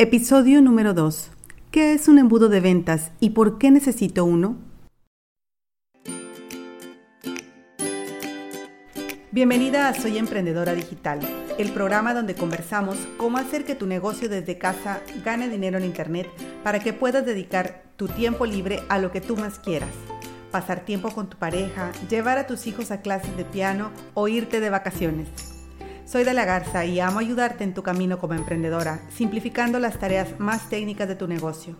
Episodio número 2. ¿Qué es un embudo de ventas y por qué necesito uno? Bienvenida a Soy Emprendedora Digital, el programa donde conversamos cómo hacer que tu negocio desde casa gane dinero en Internet para que puedas dedicar tu tiempo libre a lo que tú más quieras. Pasar tiempo con tu pareja, llevar a tus hijos a clases de piano o irte de vacaciones. Soy de la Garza y amo ayudarte en tu camino como emprendedora, simplificando las tareas más técnicas de tu negocio.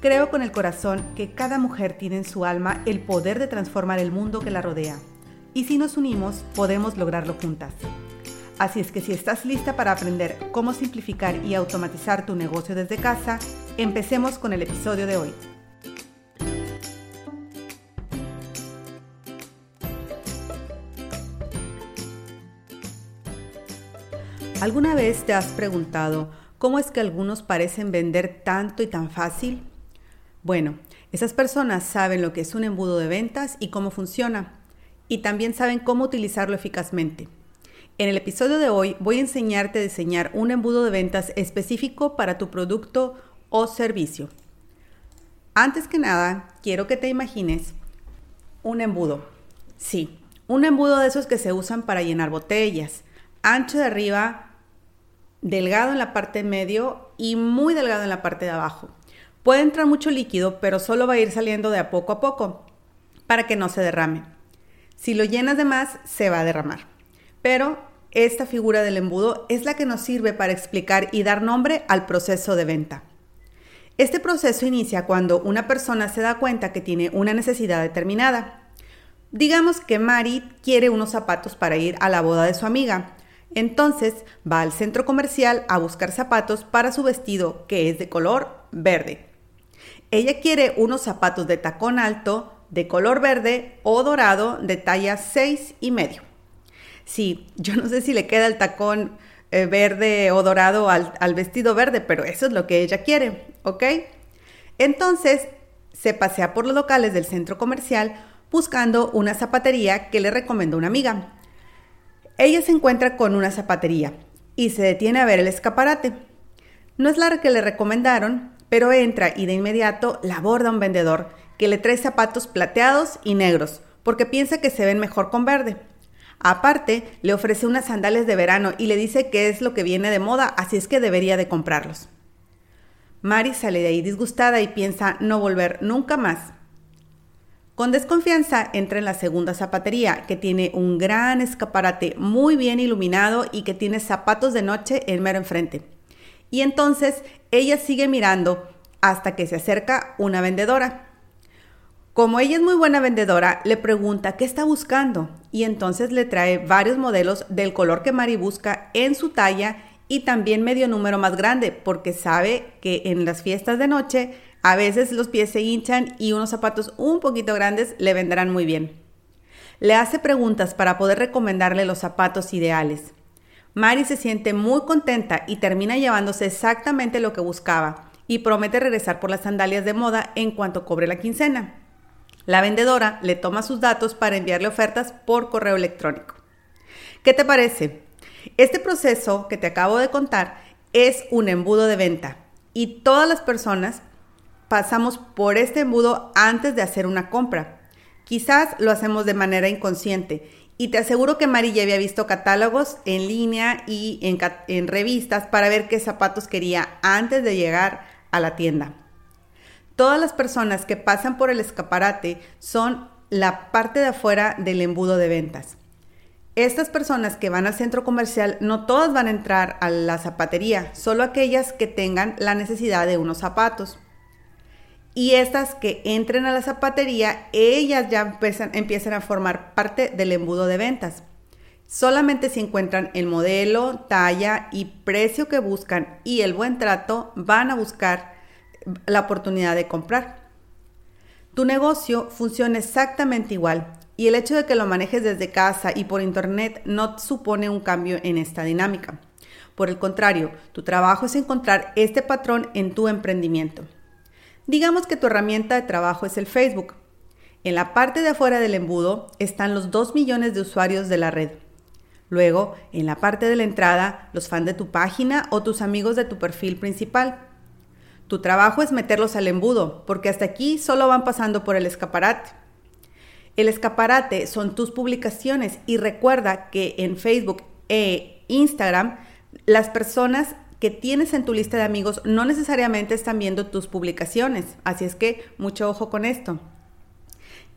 Creo con el corazón que cada mujer tiene en su alma el poder de transformar el mundo que la rodea. Y si nos unimos, podemos lograrlo juntas. Así es que si estás lista para aprender cómo simplificar y automatizar tu negocio desde casa, empecemos con el episodio de hoy. ¿Alguna vez te has preguntado cómo es que algunos parecen vender tanto y tan fácil? Bueno, esas personas saben lo que es un embudo de ventas y cómo funciona, y también saben cómo utilizarlo eficazmente. En el episodio de hoy voy a enseñarte a diseñar un embudo de ventas específico para tu producto o servicio. Antes que nada, quiero que te imagines un embudo. Sí, un embudo de esos que se usan para llenar botellas, ancho de arriba, delgado en la parte medio y muy delgado en la parte de abajo. Puede entrar mucho líquido, pero solo va a ir saliendo de a poco a poco para que no se derrame. Si lo llenas de más, se va a derramar. Pero esta figura del embudo es la que nos sirve para explicar y dar nombre al proceso de venta. Este proceso inicia cuando una persona se da cuenta que tiene una necesidad determinada. Digamos que Mari quiere unos zapatos para ir a la boda de su amiga, entonces va al centro comercial a buscar zapatos para su vestido que es de color verde. Ella quiere unos zapatos de tacón alto de color verde o dorado de talla 6 y medio. Sí, yo no sé si le queda el tacón eh, verde o dorado al, al vestido verde, pero eso es lo que ella quiere, ¿ok? Entonces se pasea por los locales del centro comercial buscando una zapatería que le recomendó una amiga. Ella se encuentra con una zapatería y se detiene a ver el escaparate. No es la que le recomendaron, pero entra y de inmediato la aborda un vendedor que le trae zapatos plateados y negros, porque piensa que se ven mejor con verde. Aparte, le ofrece unas sandalias de verano y le dice que es lo que viene de moda, así es que debería de comprarlos. Mari sale de ahí disgustada y piensa no volver nunca más. Con desconfianza entra en la segunda zapatería, que tiene un gran escaparate muy bien iluminado y que tiene zapatos de noche en mero enfrente. Y entonces ella sigue mirando hasta que se acerca una vendedora. Como ella es muy buena vendedora, le pregunta qué está buscando y entonces le trae varios modelos del color que Mari busca en su talla y también medio número más grande porque sabe que en las fiestas de noche a veces los pies se hinchan y unos zapatos un poquito grandes le vendrán muy bien. Le hace preguntas para poder recomendarle los zapatos ideales. Mari se siente muy contenta y termina llevándose exactamente lo que buscaba y promete regresar por las sandalias de moda en cuanto cobre la quincena. La vendedora le toma sus datos para enviarle ofertas por correo electrónico. ¿Qué te parece? Este proceso que te acabo de contar es un embudo de venta y todas las personas pasamos por este embudo antes de hacer una compra. Quizás lo hacemos de manera inconsciente y te aseguro que Mari ya había visto catálogos en línea y en, en, revistas para ver qué zapatos quería antes de llegar a la tienda. Todas las personas que pasan por el escaparate son la parte de afuera del embudo de ventas. Estas personas que van al centro comercial no todas van a entrar a la zapatería, solo aquellas que tengan la necesidad de unos zapatos. Y estas que entren a la zapatería, ellas ya empiezan, a formar parte del embudo de ventas. Solamente si encuentran el modelo, talla y precio que buscan y el buen trato, van a buscar la oportunidad de comprar. Tu negocio funciona exactamente igual y el hecho de que lo manejes desde casa y por internet no supone un cambio en esta dinámica. Por el contrario, tu trabajo es encontrar este patrón en tu emprendimiento. Digamos que tu herramienta de trabajo es el Facebook. En la parte de afuera del embudo están los 2 millones de usuarios de la red. Luego, en la parte de la entrada, los fans de tu página o tus amigos de tu perfil principal. Tu trabajo es meterlos al embudo, porque hasta aquí solo van pasando por el escaparate. El escaparate son tus publicaciones y recuerda que en Facebook e Instagram las personas que tienes en tu lista de amigos no necesariamente están viendo tus publicaciones, así es que mucho ojo con esto.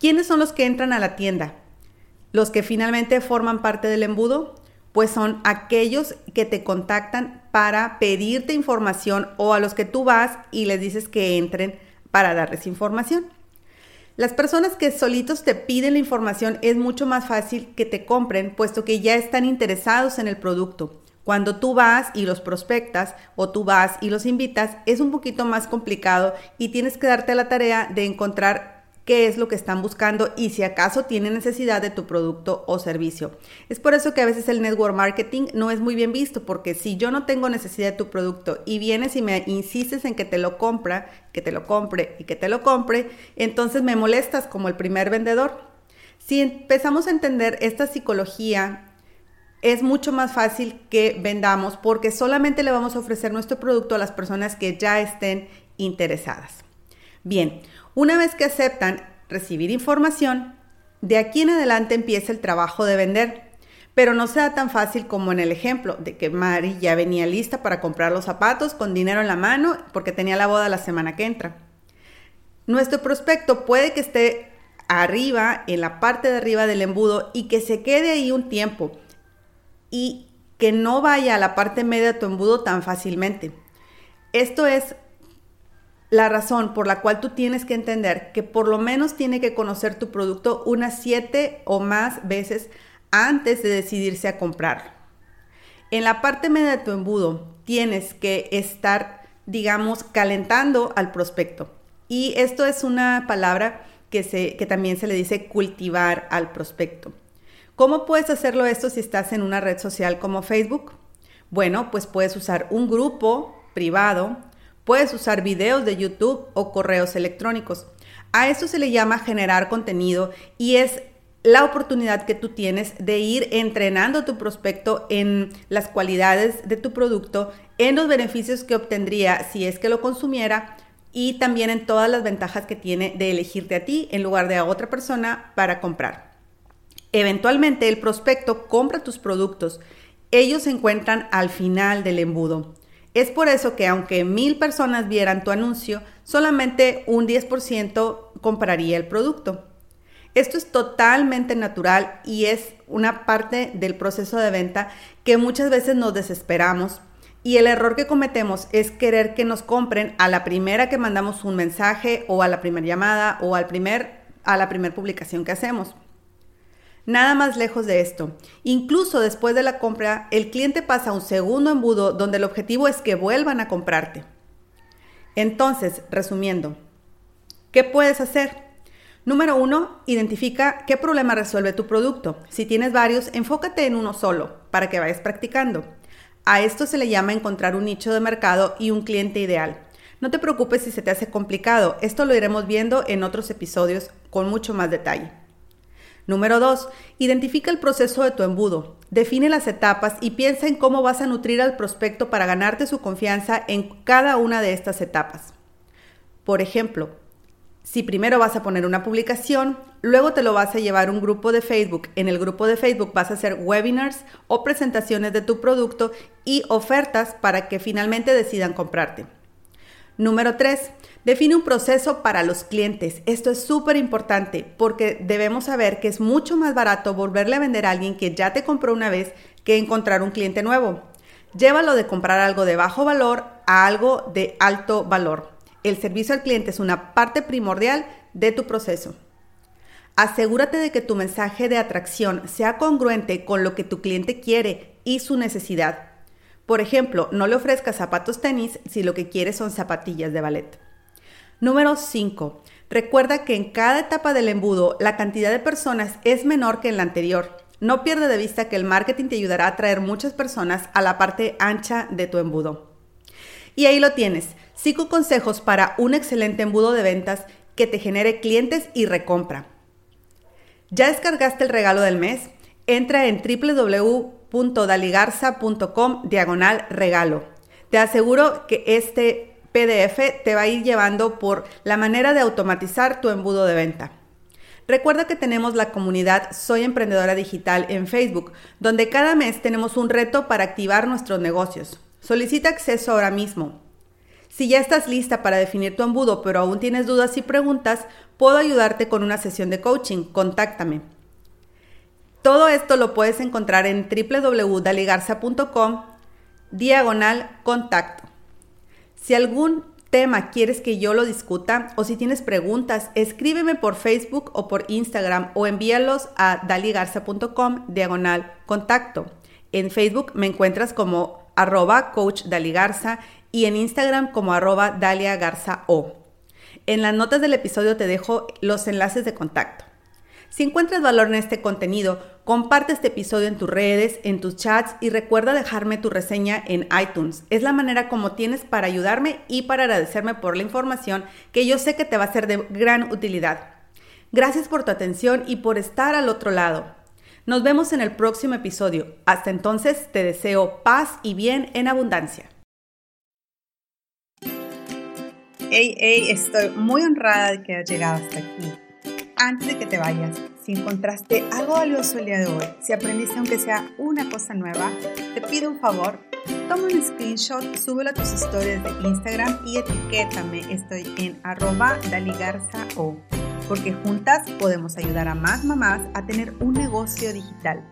¿Quiénes son los que entran a la tienda? Los que finalmente forman parte del embudo, pues son aquellos que te contactan para pedirte información o a los que tú vas y les dices que entren para darles información. Las personas que solitos te piden la información es mucho más fácil que te compren, puesto que ya están interesados en el producto. Cuando tú vas y los prospectas o tú vas y los invitas, es un poquito más complicado y tienes que darte la tarea de encontrar qué es lo que están buscando y si acaso tienen necesidad de tu producto o servicio. Es por eso que a veces el network marketing no es muy bien visto, porque si yo no tengo necesidad de tu producto y vienes y me insistes en que te lo compra, que te lo compre y que te lo compre, entonces me molestas como el primer vendedor. Si empezamos a entender esta psicología es mucho más fácil que vendamos porque solamente le vamos a ofrecer nuestro producto a las personas que ya estén interesadas. Bien, una vez que aceptan recibir información, de aquí en adelante empieza el trabajo de vender, pero no sea tan fácil como en el ejemplo de que Mari ya venía lista para comprar los zapatos con dinero en la mano porque tenía la boda la semana que entra. Nuestro prospecto puede que esté arriba, en la parte de arriba del embudo y que se quede ahí un tiempo y que no vaya a la parte media de tu embudo tan fácilmente. Esto es la razón por la cual tú tienes que entender que por lo menos tiene que conocer tu producto unas siete o más veces antes de decidirse a comprarlo. En la parte media de tu embudo tienes que estar, digamos, calentando al prospecto. Y esto es una palabra que, se, que también se le dice cultivar al prospecto. ¿Cómo puedes hacerlo esto si estás en una red social como Facebook? Bueno, pues puedes usar un grupo privado, puedes usar videos de YouTube o correos electrónicos. A esto se le llama generar contenido y es la oportunidad que tú tienes de ir entrenando tu prospecto en las cualidades de tu producto, en los beneficios que obtendría si es que lo consumiera y también en todas las ventajas que tiene de elegirte a ti en lugar de a otra persona para comprar. Eventualmente el prospecto compra tus productos. Ellos se encuentran al final del embudo. Es por eso que aunque mil personas vieran tu anuncio, solamente un 10% compraría el producto. Esto es totalmente natural y es una parte del proceso de venta que muchas veces nos desesperamos y el error que cometemos es querer que nos compren a la primera que mandamos un mensaje o a la primera llamada o al primer, a la primera publicación que hacemos. Nada más lejos de esto. Incluso después de la compra, el cliente pasa a un segundo embudo donde el objetivo es que vuelvan a comprarte. Entonces, resumiendo, ¿qué puedes hacer? Número uno, identifica qué problema resuelve tu producto. Si tienes varios, enfócate en uno solo para que vayas practicando. A esto se le llama encontrar un nicho de mercado y un cliente ideal. No te preocupes si se te hace complicado, esto lo iremos viendo en otros episodios con mucho más detalle. Número 2. Identifica el proceso de tu embudo. Define las etapas y piensa en cómo vas a nutrir al prospecto para ganarte su confianza en cada una de estas etapas. Por ejemplo, si primero vas a poner una publicación, luego te lo vas a llevar a un grupo de Facebook. En el grupo de Facebook vas a hacer webinars o presentaciones de tu producto y ofertas para que finalmente decidan comprarte. Número 3. Define un proceso para los clientes. Esto es súper importante porque debemos saber que es mucho más barato volverle a vender a alguien que ya te compró una vez que encontrar un cliente nuevo. Llévalo de comprar algo de bajo valor a algo de alto valor. El servicio al cliente es una parte primordial de tu proceso. Asegúrate de que tu mensaje de atracción sea congruente con lo que tu cliente quiere y su necesidad. Por ejemplo, no le ofrezcas zapatos tenis si lo que quieres son zapatillas de ballet. Número 5. Recuerda que en cada etapa del embudo la cantidad de personas es menor que en la anterior. No pierda de vista que el marketing te ayudará a atraer muchas personas a la parte ancha de tu embudo. Y ahí lo tienes. 5 consejos para un excelente embudo de ventas que te genere clientes y recompra. ¿Ya descargaste el regalo del mes? Entra en www www.daligarza.com diagonal regalo. Te aseguro que este PDF te va a ir llevando por la manera de automatizar tu embudo de venta. Recuerda que tenemos la comunidad Soy Emprendedora Digital en Facebook, donde cada mes tenemos un reto para activar nuestros negocios. Solicita acceso ahora mismo. Si ya estás lista para definir tu embudo, pero aún tienes dudas y preguntas, puedo ayudarte con una sesión de coaching. Contáctame. Todo esto lo puedes encontrar en www.daligarza.com diagonal contacto. Si algún tema quieres que yo lo discuta o si tienes preguntas, escríbeme por Facebook o por Instagram o envíalos a daligarza.com diagonal contacto. En Facebook me encuentras como arroba coach daligarza y en Instagram como arroba Dalia Garza O. En las notas del episodio te dejo los enlaces de contacto. Si encuentras valor en este contenido, comparte este episodio en tus redes, en tus chats y recuerda dejarme tu reseña en iTunes. Es la manera como tienes para ayudarme y para agradecerme por la información que yo sé que te va a ser de gran utilidad. Gracias por tu atención y por estar al otro lado. Nos vemos en el próximo episodio. Hasta entonces te deseo paz y bien en abundancia. Hey, hey, estoy muy honrada de que hayas llegado hasta aquí antes de que te vayas, si encontraste algo valioso el día de hoy, si aprendiste aunque sea una cosa nueva, te pido un favor, toma un screenshot, súbelo a tus historias de Instagram y etiquétame. Estoy en arroba daligarzao, porque juntas podemos ayudar a más mamás a tener un negocio digital.